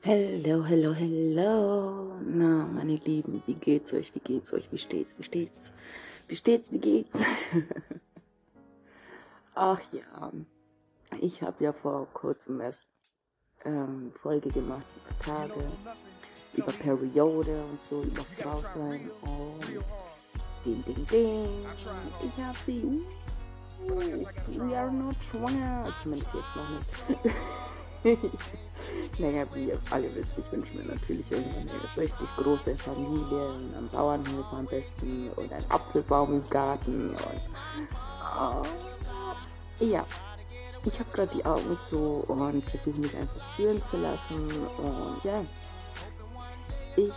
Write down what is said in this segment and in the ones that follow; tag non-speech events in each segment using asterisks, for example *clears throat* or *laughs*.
Hello, hello, hello. Na, meine Lieben, wie geht's euch? Wie geht's euch? Wie steht's? Wie steht's? Wie steht's? Wie geht's? *laughs* Ach ja, ich habe ja vor kurzem erst ähm, Folge gemacht über Tage, über Periode und so, über Frau sein und ding, ding, ding. Ich hab sie. Uh, we are not schwanger. Zumindest jetzt noch nicht. *laughs* *laughs* naja, wie ihr alle wisst, ich wünsche mir natürlich irgendwann eine richtig große Familie und einen Bauernhof am besten und einen Apfelbaum im Garten und oh, ja, ich habe gerade die Augen zu und versuche mich einfach führen zu lassen und ja, ich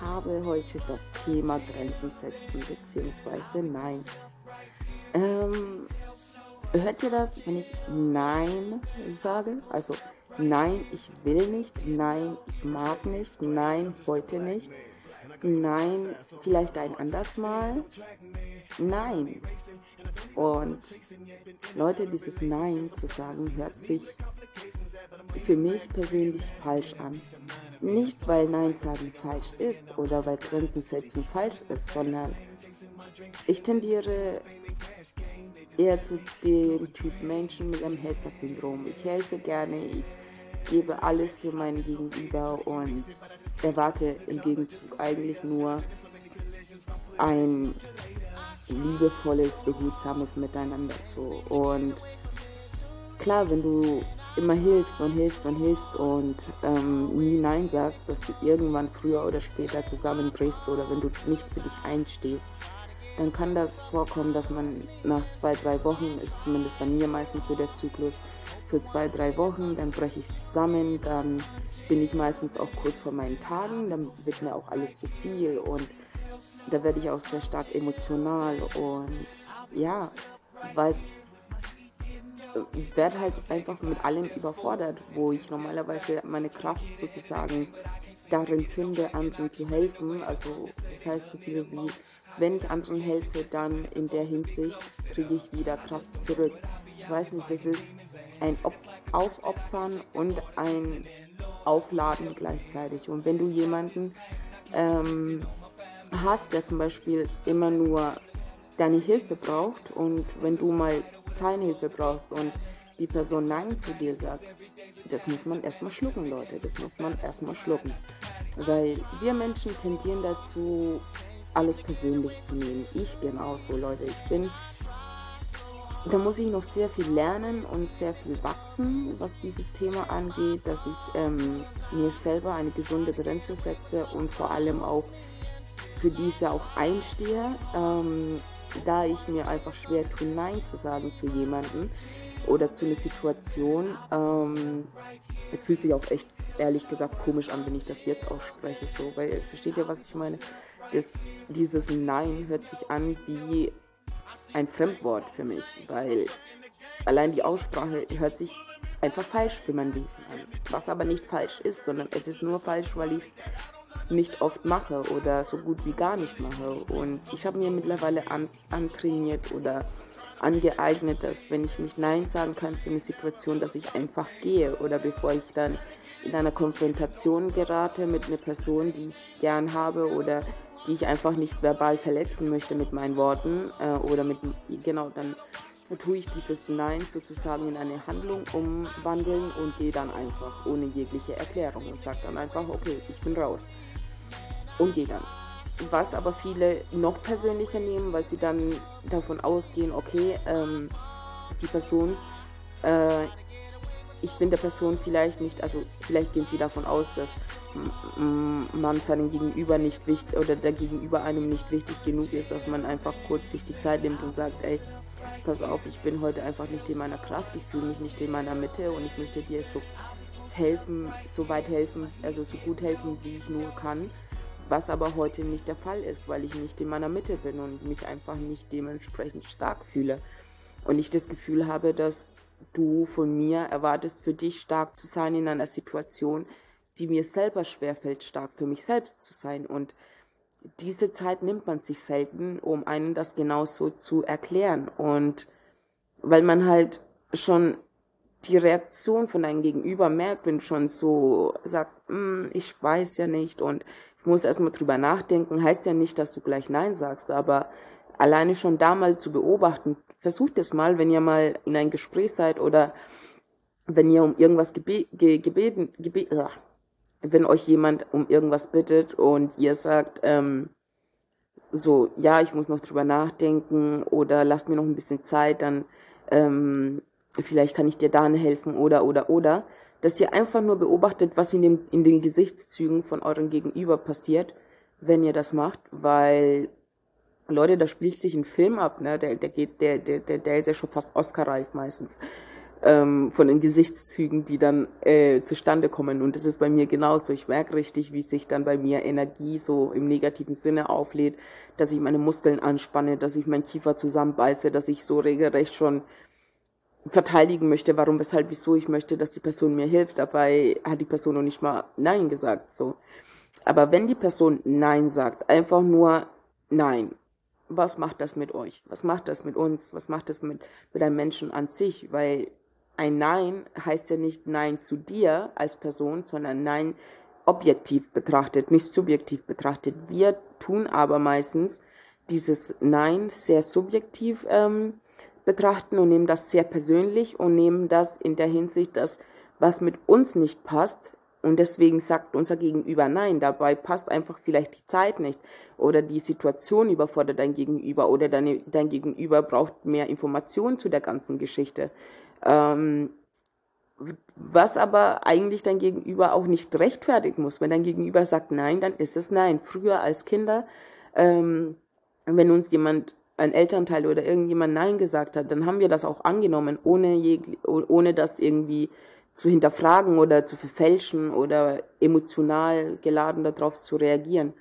habe heute das Thema Grenzen setzen beziehungsweise Nein. Ähm, hört ihr das, wenn ich Nein sage? Also Nein, ich will nicht. Nein, ich mag nicht. Nein, heute nicht. Nein, vielleicht ein anderes Mal. Nein. Und Leute, dieses Nein zu sagen, hört sich für mich persönlich falsch an. Nicht, weil Nein sagen falsch ist oder weil Grenzen setzen falsch ist, sondern ich tendiere eher zu dem Typ Menschen mit einem Helfersyndrom. Ich helfe gerne, ich gebe alles für mein Gegenüber und erwarte im Gegenzug eigentlich nur ein liebevolles, behutsames Miteinander. So. Und klar, wenn du immer hilfst und hilfst und hilfst und ähm, nie Nein sagst, dass du irgendwann früher oder später zusammenbrichst oder wenn du nicht für dich einstehst, dann kann das vorkommen, dass man nach zwei, drei Wochen, ist zumindest bei mir meistens so der Zyklus, so zwei, drei Wochen, dann breche ich zusammen, dann bin ich meistens auch kurz vor meinen Tagen, dann wird mir auch alles zu viel und da werde ich auch sehr stark emotional und ja, weiß, ich werde halt einfach mit allem überfordert, wo ich normalerweise meine Kraft sozusagen darin finde, anderen zu helfen. Also das heißt so viel wie wenn ich anderen helfe, dann in der Hinsicht kriege ich wieder Kraft zurück. Ich weiß nicht, das ist ein Aufopfern und ein Aufladen gleichzeitig. Und wenn du jemanden ähm, hast, der zum Beispiel immer nur deine Hilfe braucht und wenn du mal keine Hilfe brauchst und die Person Nein zu dir sagt, das muss man erstmal schlucken, Leute. Das muss man erstmal schlucken. Weil wir Menschen tendieren dazu, alles persönlich zu nehmen. Ich genauso, Leute. Ich bin, da muss ich noch sehr viel lernen und sehr viel wachsen, was dieses Thema angeht, dass ich ähm, mir selber eine gesunde Grenze setze und vor allem auch für diese auch einstehe, ähm, da ich mir einfach schwer tue, Nein zu sagen zu jemandem oder zu einer Situation. Ähm, es fühlt sich auch echt ehrlich gesagt komisch an, wenn ich das jetzt ausspreche, so, weil versteht ihr, was ich meine? Das, dieses Nein hört sich an wie ein Fremdwort für mich, weil allein die Aussprache hört sich einfach falsch für mein Wesen an. Was aber nicht falsch ist, sondern es ist nur falsch, weil ich es nicht oft mache oder so gut wie gar nicht mache. Und ich habe mir mittlerweile an, antrainiert oder angeeignet, dass wenn ich nicht Nein sagen kann zu einer Situation, dass ich einfach gehe oder bevor ich dann in einer Konfrontation gerate mit einer Person, die ich gern habe oder die ich einfach nicht verbal verletzen möchte mit meinen Worten äh, oder mit, genau, dann tue ich dieses Nein sozusagen in eine Handlung umwandeln und gehe dann einfach ohne jegliche Erklärung und sage dann einfach, okay, ich bin raus. Und gehe dann. Was aber viele noch persönlicher nehmen, weil sie dann davon ausgehen, okay, ähm, die Person äh, ich bin der Person vielleicht nicht, also vielleicht gehen sie davon aus, dass man seinem Gegenüber nicht wichtig oder der Gegenüber einem nicht wichtig genug ist, dass man einfach kurz sich die Zeit nimmt und sagt, ey, pass auf, ich bin heute einfach nicht in meiner Kraft, ich fühle mich nicht in meiner Mitte und ich möchte dir so helfen, so weit helfen, also so gut helfen, wie ich nur kann. Was aber heute nicht der Fall ist, weil ich nicht in meiner Mitte bin und mich einfach nicht dementsprechend stark fühle. Und ich das Gefühl habe, dass du von mir erwartest, für dich stark zu sein in einer Situation, die mir selber schwerfällt, stark für mich selbst zu sein. Und diese Zeit nimmt man sich selten, um einen das genauso zu erklären. Und weil man halt schon die Reaktion von deinem Gegenüber merkt, wenn du schon so sagst, hm, ich weiß ja nicht und ich muss erstmal drüber nachdenken, heißt ja nicht, dass du gleich Nein sagst, aber alleine schon da mal zu beobachten, versucht es mal, wenn ihr mal in ein Gespräch seid oder wenn ihr um irgendwas gebe ge gebeten, gebe ach, wenn euch jemand um irgendwas bittet und ihr sagt, ähm, so, ja, ich muss noch drüber nachdenken oder lasst mir noch ein bisschen Zeit, dann ähm, vielleicht kann ich dir da helfen oder oder oder, dass ihr einfach nur beobachtet, was in, dem, in den Gesichtszügen von eurem Gegenüber passiert, wenn ihr das macht, weil Leute, da spielt sich ein Film ab, ne? Der, der geht, der, der, der, der ist ja schon fast Oscar-reif meistens ähm, von den Gesichtszügen, die dann äh, zustande kommen. Und das ist bei mir genauso. Ich merke richtig, wie sich dann bei mir Energie so im negativen Sinne auflädt, dass ich meine Muskeln anspanne, dass ich meinen Kiefer zusammenbeiße, dass ich so regelrecht schon verteidigen möchte, warum, weshalb, wieso ich möchte, dass die Person mir hilft. Dabei hat die Person noch nicht mal Nein gesagt. So. Aber wenn die Person Nein sagt, einfach nur Nein, was macht das mit euch? Was macht das mit uns? Was macht das mit, mit einem Menschen an sich? Weil ein Nein heißt ja nicht Nein zu dir als Person, sondern Nein objektiv betrachtet, nicht subjektiv betrachtet. Wir tun aber meistens dieses Nein sehr subjektiv ähm, betrachten und nehmen das sehr persönlich und nehmen das in der Hinsicht, dass was mit uns nicht passt, und deswegen sagt unser Gegenüber Nein. Dabei passt einfach vielleicht die Zeit nicht oder die Situation überfordert dein Gegenüber oder deine, dein Gegenüber braucht mehr Informationen zu der ganzen Geschichte. Ähm, was aber eigentlich dein Gegenüber auch nicht rechtfertigen muss. Wenn dein Gegenüber sagt Nein, dann ist es Nein. Früher als Kinder, ähm, wenn uns jemand ein Elternteil oder irgendjemand Nein gesagt hat, dann haben wir das auch angenommen, ohne, je, ohne das irgendwie zu hinterfragen oder zu verfälschen oder emotional geladen darauf zu reagieren.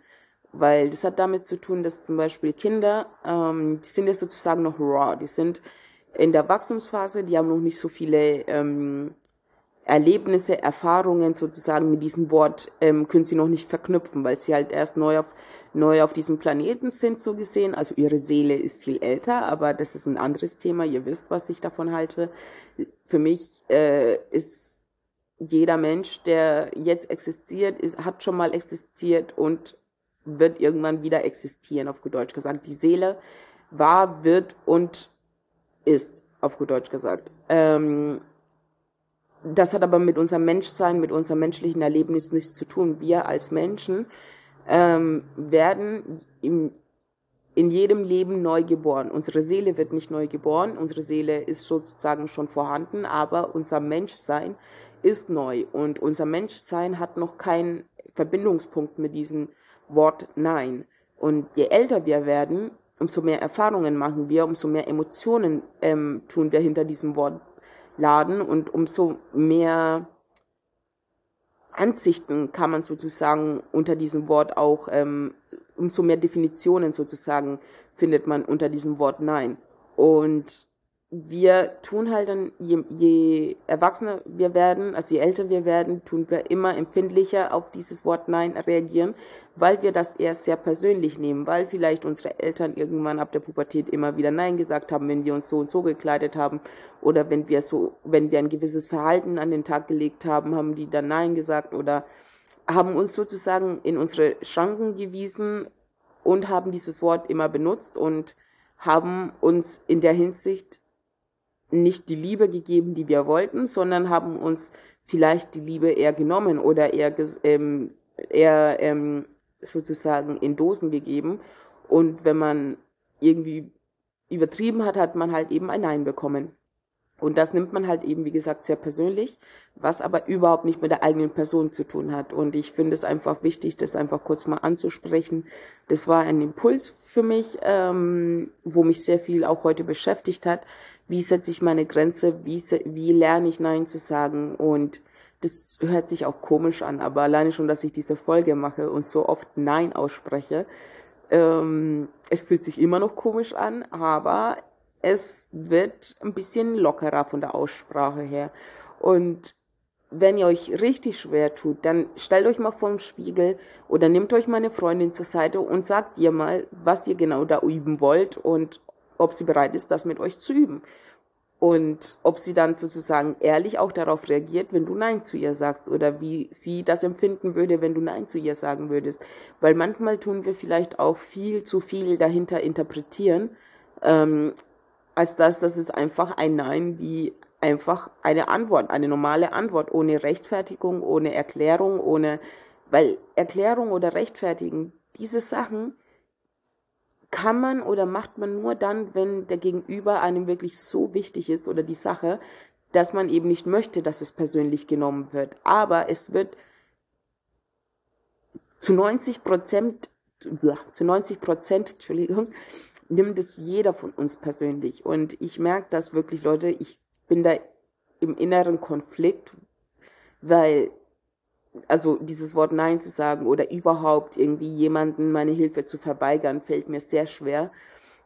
Weil das hat damit zu tun, dass zum Beispiel Kinder, ähm, die sind ja sozusagen noch raw, die sind in der Wachstumsphase, die haben noch nicht so viele ähm, Erlebnisse, Erfahrungen sozusagen mit diesem Wort, ähm, können sie noch nicht verknüpfen, weil sie halt erst neu auf, neu auf diesem Planeten sind, so gesehen. Also ihre Seele ist viel älter, aber das ist ein anderes Thema. Ihr wisst, was ich davon halte. Für mich äh, ist jeder Mensch, der jetzt existiert, ist, hat schon mal existiert und wird irgendwann wieder existieren, auf gut Deutsch gesagt. Die Seele war, wird und ist, auf gut Deutsch gesagt. Ähm, das hat aber mit unserem Menschsein, mit unserem menschlichen Erlebnis nichts zu tun. Wir als Menschen ähm, werden im, in jedem Leben neu geboren. Unsere Seele wird nicht neu geboren, unsere Seele ist sozusagen schon vorhanden, aber unser Menschsein ist neu und unser Menschsein hat noch keinen Verbindungspunkt mit diesem Wort Nein. Und je älter wir werden, umso mehr Erfahrungen machen wir, umso mehr Emotionen ähm, tun wir hinter diesem Wort laden und umso mehr Ansichten kann man sozusagen unter diesem Wort auch, ähm, umso mehr Definitionen sozusagen findet man unter diesem Wort Nein. Und wir tun halt dann, je, je erwachsener wir werden, also je älter wir werden, tun wir immer empfindlicher auf dieses Wort Nein reagieren, weil wir das eher sehr persönlich nehmen, weil vielleicht unsere Eltern irgendwann ab der Pubertät immer wieder Nein gesagt haben, wenn wir uns so und so gekleidet haben oder wenn wir so, wenn wir ein gewisses Verhalten an den Tag gelegt haben, haben die dann Nein gesagt oder haben uns sozusagen in unsere Schranken gewiesen und haben dieses Wort immer benutzt und haben uns in der Hinsicht nicht die Liebe gegeben, die wir wollten, sondern haben uns vielleicht die Liebe eher genommen oder eher, ähm, eher ähm, sozusagen in Dosen gegeben. Und wenn man irgendwie übertrieben hat, hat man halt eben ein Nein bekommen. Und das nimmt man halt eben, wie gesagt, sehr persönlich, was aber überhaupt nicht mit der eigenen Person zu tun hat. Und ich finde es einfach wichtig, das einfach kurz mal anzusprechen. Das war ein Impuls für mich, ähm, wo mich sehr viel auch heute beschäftigt hat, wie setze ich meine Grenze, wie, wie lerne ich Nein zu sagen und das hört sich auch komisch an, aber alleine schon, dass ich diese Folge mache und so oft Nein ausspreche, ähm, es fühlt sich immer noch komisch an, aber es wird ein bisschen lockerer von der Aussprache her. Und wenn ihr euch richtig schwer tut, dann stellt euch mal vor dem Spiegel oder nehmt euch meine Freundin zur Seite und sagt ihr mal, was ihr genau da üben wollt und ob sie bereit ist, das mit euch zu üben. Und ob sie dann sozusagen ehrlich auch darauf reagiert, wenn du Nein zu ihr sagst oder wie sie das empfinden würde, wenn du Nein zu ihr sagen würdest. Weil manchmal tun wir vielleicht auch viel zu viel dahinter interpretieren, ähm, als dass das ist einfach ein Nein wie einfach eine Antwort, eine normale Antwort, ohne Rechtfertigung, ohne Erklärung, ohne, weil Erklärung oder Rechtfertigen, diese Sachen, kann man oder macht man nur dann, wenn der Gegenüber einem wirklich so wichtig ist oder die Sache, dass man eben nicht möchte, dass es persönlich genommen wird. Aber es wird zu 90 Prozent, zu 90 Prozent, Entschuldigung, nimmt es jeder von uns persönlich. Und ich merke das wirklich, Leute, ich bin da im inneren Konflikt, weil also dieses Wort Nein zu sagen oder überhaupt irgendwie jemanden meine Hilfe zu verweigern, fällt mir sehr schwer.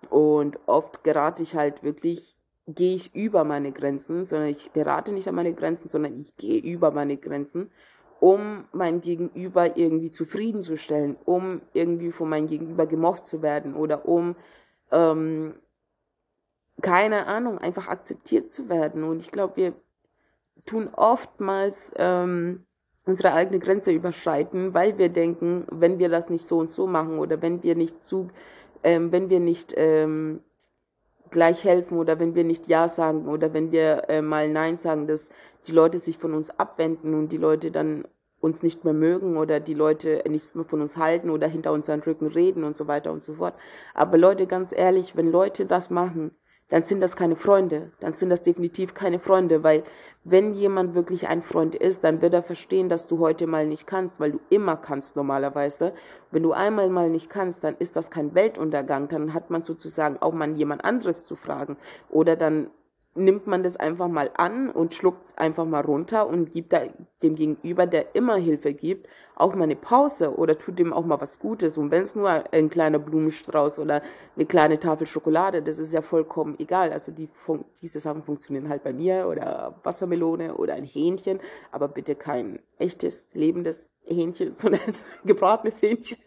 Und oft gerate ich halt wirklich, gehe ich über meine Grenzen, sondern ich gerate nicht an meine Grenzen, sondern ich gehe über meine Grenzen, um mein Gegenüber irgendwie zufriedenzustellen, um irgendwie von meinem Gegenüber gemocht zu werden oder um, ähm, keine Ahnung, einfach akzeptiert zu werden. Und ich glaube, wir tun oftmals, ähm, unsere eigene Grenze überschreiten, weil wir denken, wenn wir das nicht so und so machen oder wenn wir nicht zu, ähm, wenn wir nicht ähm, gleich helfen oder wenn wir nicht Ja sagen oder wenn wir äh, mal Nein sagen, dass die Leute sich von uns abwenden und die Leute dann uns nicht mehr mögen oder die Leute nichts mehr von uns halten oder hinter unseren Rücken reden und so weiter und so fort. Aber Leute, ganz ehrlich, wenn Leute das machen, dann sind das keine Freunde. Dann sind das definitiv keine Freunde, weil wenn jemand wirklich ein Freund ist, dann wird er verstehen, dass du heute mal nicht kannst, weil du immer kannst normalerweise. Wenn du einmal mal nicht kannst, dann ist das kein Weltuntergang. Dann hat man sozusagen auch mal jemand anderes zu fragen. Oder dann nimmt man das einfach mal an und schluckt es einfach mal runter und gibt da dem Gegenüber, der immer Hilfe gibt, auch mal eine Pause oder tut dem auch mal was Gutes. Und wenn es nur ein kleiner Blumenstrauß oder eine kleine Tafel Schokolade, das ist ja vollkommen egal. Also die diese Sachen funktionieren halt bei mir oder Wassermelone oder ein Hähnchen, aber bitte kein echtes, lebendes Hähnchen, *laughs* sondern gebratenes Hähnchen.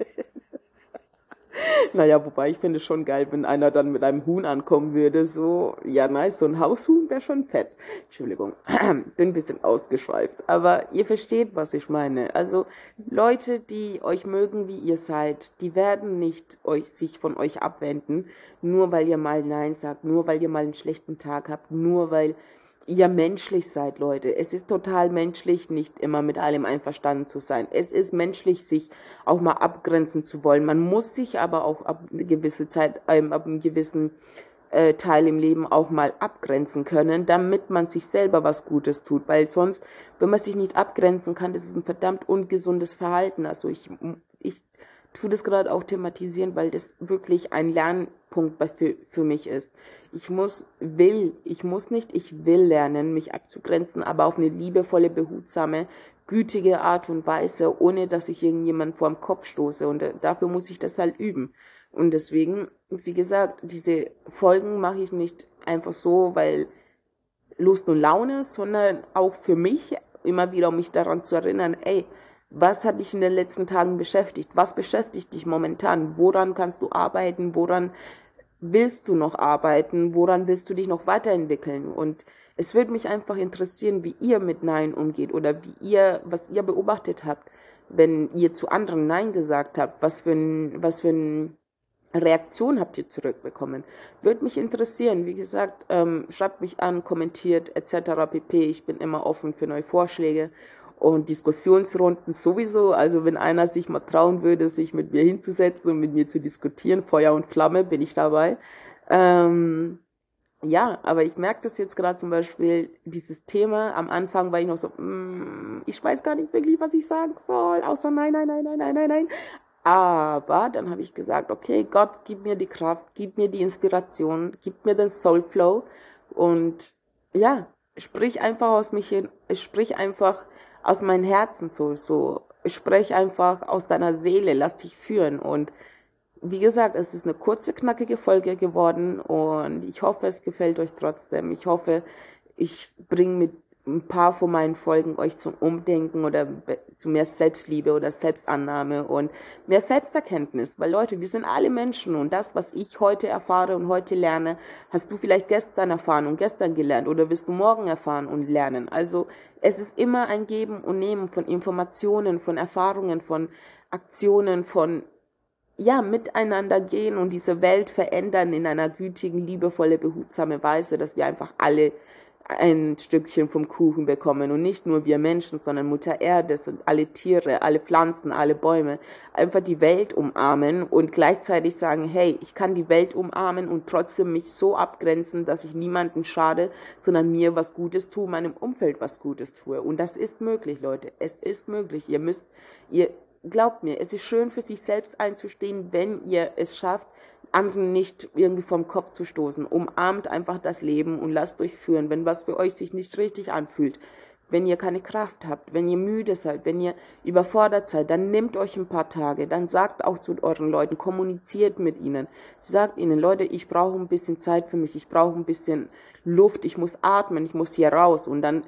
*laughs* Naja, wobei ich finde es schon geil, wenn einer dann mit einem Huhn ankommen würde. So, ja, nice, so ein Haushuhn wäre schon fett. Entschuldigung, *clears throat* bin ein bisschen ausgeschweift. Aber ihr versteht, was ich meine. Also Leute, die euch mögen, wie ihr seid, die werden nicht euch, sich von euch abwenden, nur weil ihr mal Nein sagt, nur weil ihr mal einen schlechten Tag habt, nur weil ihr menschlich seid, Leute. Es ist total menschlich, nicht immer mit allem einverstanden zu sein. Es ist menschlich, sich auch mal abgrenzen zu wollen. Man muss sich aber auch ab eine gewisse Zeit, ähm, ab einem gewissen äh, Teil im Leben auch mal abgrenzen können, damit man sich selber was Gutes tut. Weil sonst, wenn man sich nicht abgrenzen kann, das ist ein verdammt ungesundes Verhalten. Also ich, ich tue das gerade auch thematisieren, weil das wirklich ein Lernpunkt für, für mich ist. Ich muss, will, ich muss nicht, ich will lernen, mich abzugrenzen, aber auf eine liebevolle, behutsame, gütige Art und Weise, ohne dass ich irgendjemand vor dem Kopf stoße. Und äh, dafür muss ich das halt üben. Und deswegen, wie gesagt, diese Folgen mache ich nicht einfach so, weil Lust und Laune, sondern auch für mich immer wieder, um mich daran zu erinnern, ey, was hat dich in den letzten Tagen beschäftigt? Was beschäftigt dich momentan? Woran kannst du arbeiten? Woran willst du noch arbeiten? Woran willst du dich noch weiterentwickeln? Und es würde mich einfach interessieren, wie ihr mit Nein umgeht oder wie ihr, was ihr beobachtet habt, wenn ihr zu anderen Nein gesagt habt. Was für ein, was für ein Reaktion habt ihr zurückbekommen? Würde mich interessieren. Wie gesagt, ähm, schreibt mich an, kommentiert etc. pp. Ich bin immer offen für neue Vorschläge und Diskussionsrunden sowieso. Also wenn einer sich mal trauen würde, sich mit mir hinzusetzen und mit mir zu diskutieren, Feuer und Flamme, bin ich dabei. Ähm, ja, aber ich merke das jetzt gerade zum Beispiel, dieses Thema, am Anfang war ich noch so, mm, ich weiß gar nicht wirklich, was ich sagen soll, außer nein, nein, nein, nein, nein, nein, nein. Aber dann habe ich gesagt, okay, Gott, gib mir die Kraft, gib mir die Inspiration, gib mir den Soulflow und ja, sprich einfach aus mich hin, sprich einfach aus meinem Herzen so, so, sprech einfach aus deiner Seele, lass dich führen und wie gesagt, es ist eine kurze, knackige Folge geworden und ich hoffe, es gefällt euch trotzdem. Ich hoffe, ich bringe mit ein paar von meinen Folgen euch zum Umdenken oder zu mehr Selbstliebe oder Selbstannahme und mehr Selbsterkenntnis. Weil Leute, wir sind alle Menschen und das, was ich heute erfahre und heute lerne, hast du vielleicht gestern erfahren und gestern gelernt oder wirst du morgen erfahren und lernen. Also es ist immer ein Geben und Nehmen von Informationen, von Erfahrungen, von Aktionen, von ja, miteinander gehen und diese Welt verändern in einer gütigen, liebevolle, behutsame Weise, dass wir einfach alle ein Stückchen vom Kuchen bekommen und nicht nur wir Menschen, sondern Mutter Erde und alle Tiere, alle Pflanzen, alle Bäume, einfach die Welt umarmen und gleichzeitig sagen, hey, ich kann die Welt umarmen und trotzdem mich so abgrenzen, dass ich niemanden schade, sondern mir was Gutes tue, meinem Umfeld was Gutes tue. Und das ist möglich, Leute. Es ist möglich. Ihr müsst, ihr, glaubt mir, es ist schön für sich selbst einzustehen, wenn ihr es schafft, anderen nicht irgendwie vom Kopf zu stoßen. Umarmt einfach das Leben und lasst euch führen, wenn was für euch sich nicht richtig anfühlt. Wenn ihr keine Kraft habt, wenn ihr müde seid, wenn ihr überfordert seid, dann nehmt euch ein paar Tage, dann sagt auch zu euren Leuten, kommuniziert mit ihnen, sagt ihnen, Leute, ich brauche ein bisschen Zeit für mich, ich brauche ein bisschen Luft, ich muss atmen, ich muss hier raus und dann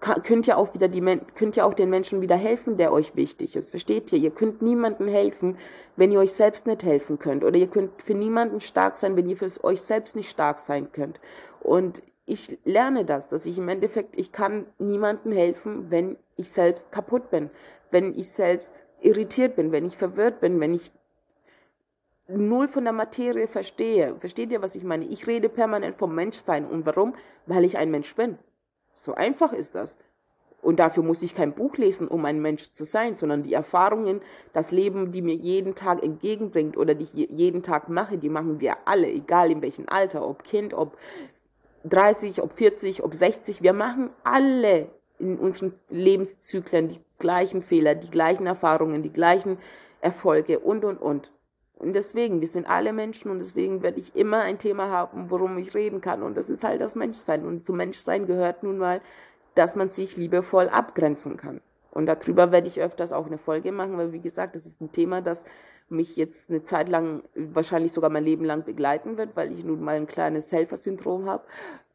könnt ihr auch wieder die könnt ihr auch den Menschen wieder helfen, der euch wichtig ist. Versteht ihr? Ihr könnt niemandem helfen, wenn ihr euch selbst nicht helfen könnt. Oder ihr könnt für niemanden stark sein, wenn ihr für euch selbst nicht stark sein könnt. Und ich lerne das, dass ich im Endeffekt, ich kann niemandem helfen, wenn ich selbst kaputt bin, wenn ich selbst irritiert bin, wenn ich verwirrt bin, wenn ich null von der Materie verstehe. Versteht ihr, was ich meine? Ich rede permanent vom Menschsein. Und warum? Weil ich ein Mensch bin. So einfach ist das. Und dafür muss ich kein Buch lesen, um ein Mensch zu sein, sondern die Erfahrungen, das Leben, die mir jeden Tag entgegenbringt oder die ich jeden Tag mache, die machen wir alle, egal in welchem Alter, ob Kind, ob 30, ob 40, ob 60. Wir machen alle in unseren Lebenszyklen die gleichen Fehler, die gleichen Erfahrungen, die gleichen Erfolge und, und, und. Und deswegen, wir sind alle Menschen und deswegen werde ich immer ein Thema haben, worum ich reden kann. Und das ist halt das Menschsein. Und zum Menschsein gehört nun mal, dass man sich liebevoll abgrenzen kann. Und darüber werde ich öfters auch eine Folge machen, weil wie gesagt, das ist ein Thema, das mich jetzt eine Zeit lang, wahrscheinlich sogar mein Leben lang begleiten wird, weil ich nun mal ein kleines Helfersyndrom habe.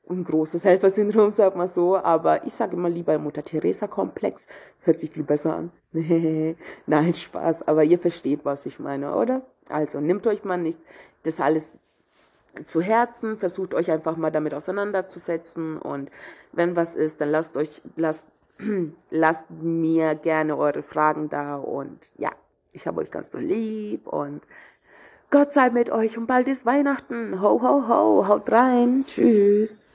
Ein großes Helfersyndrom, sag mal so. Aber ich sage immer lieber Mutter-Teresa-Komplex. Hört sich viel besser an. *laughs* Nein, Spaß. Aber ihr versteht, was ich meine, oder? Also nehmt euch mal nicht das alles zu Herzen, versucht euch einfach mal damit auseinanderzusetzen und wenn was ist, dann lasst euch, lasst, *clears throat* lasst mir gerne eure Fragen da und ja, ich habe euch ganz so lieb und Gott sei mit euch und bald ist Weihnachten. Ho, ho, ho, haut rein. Tschüss.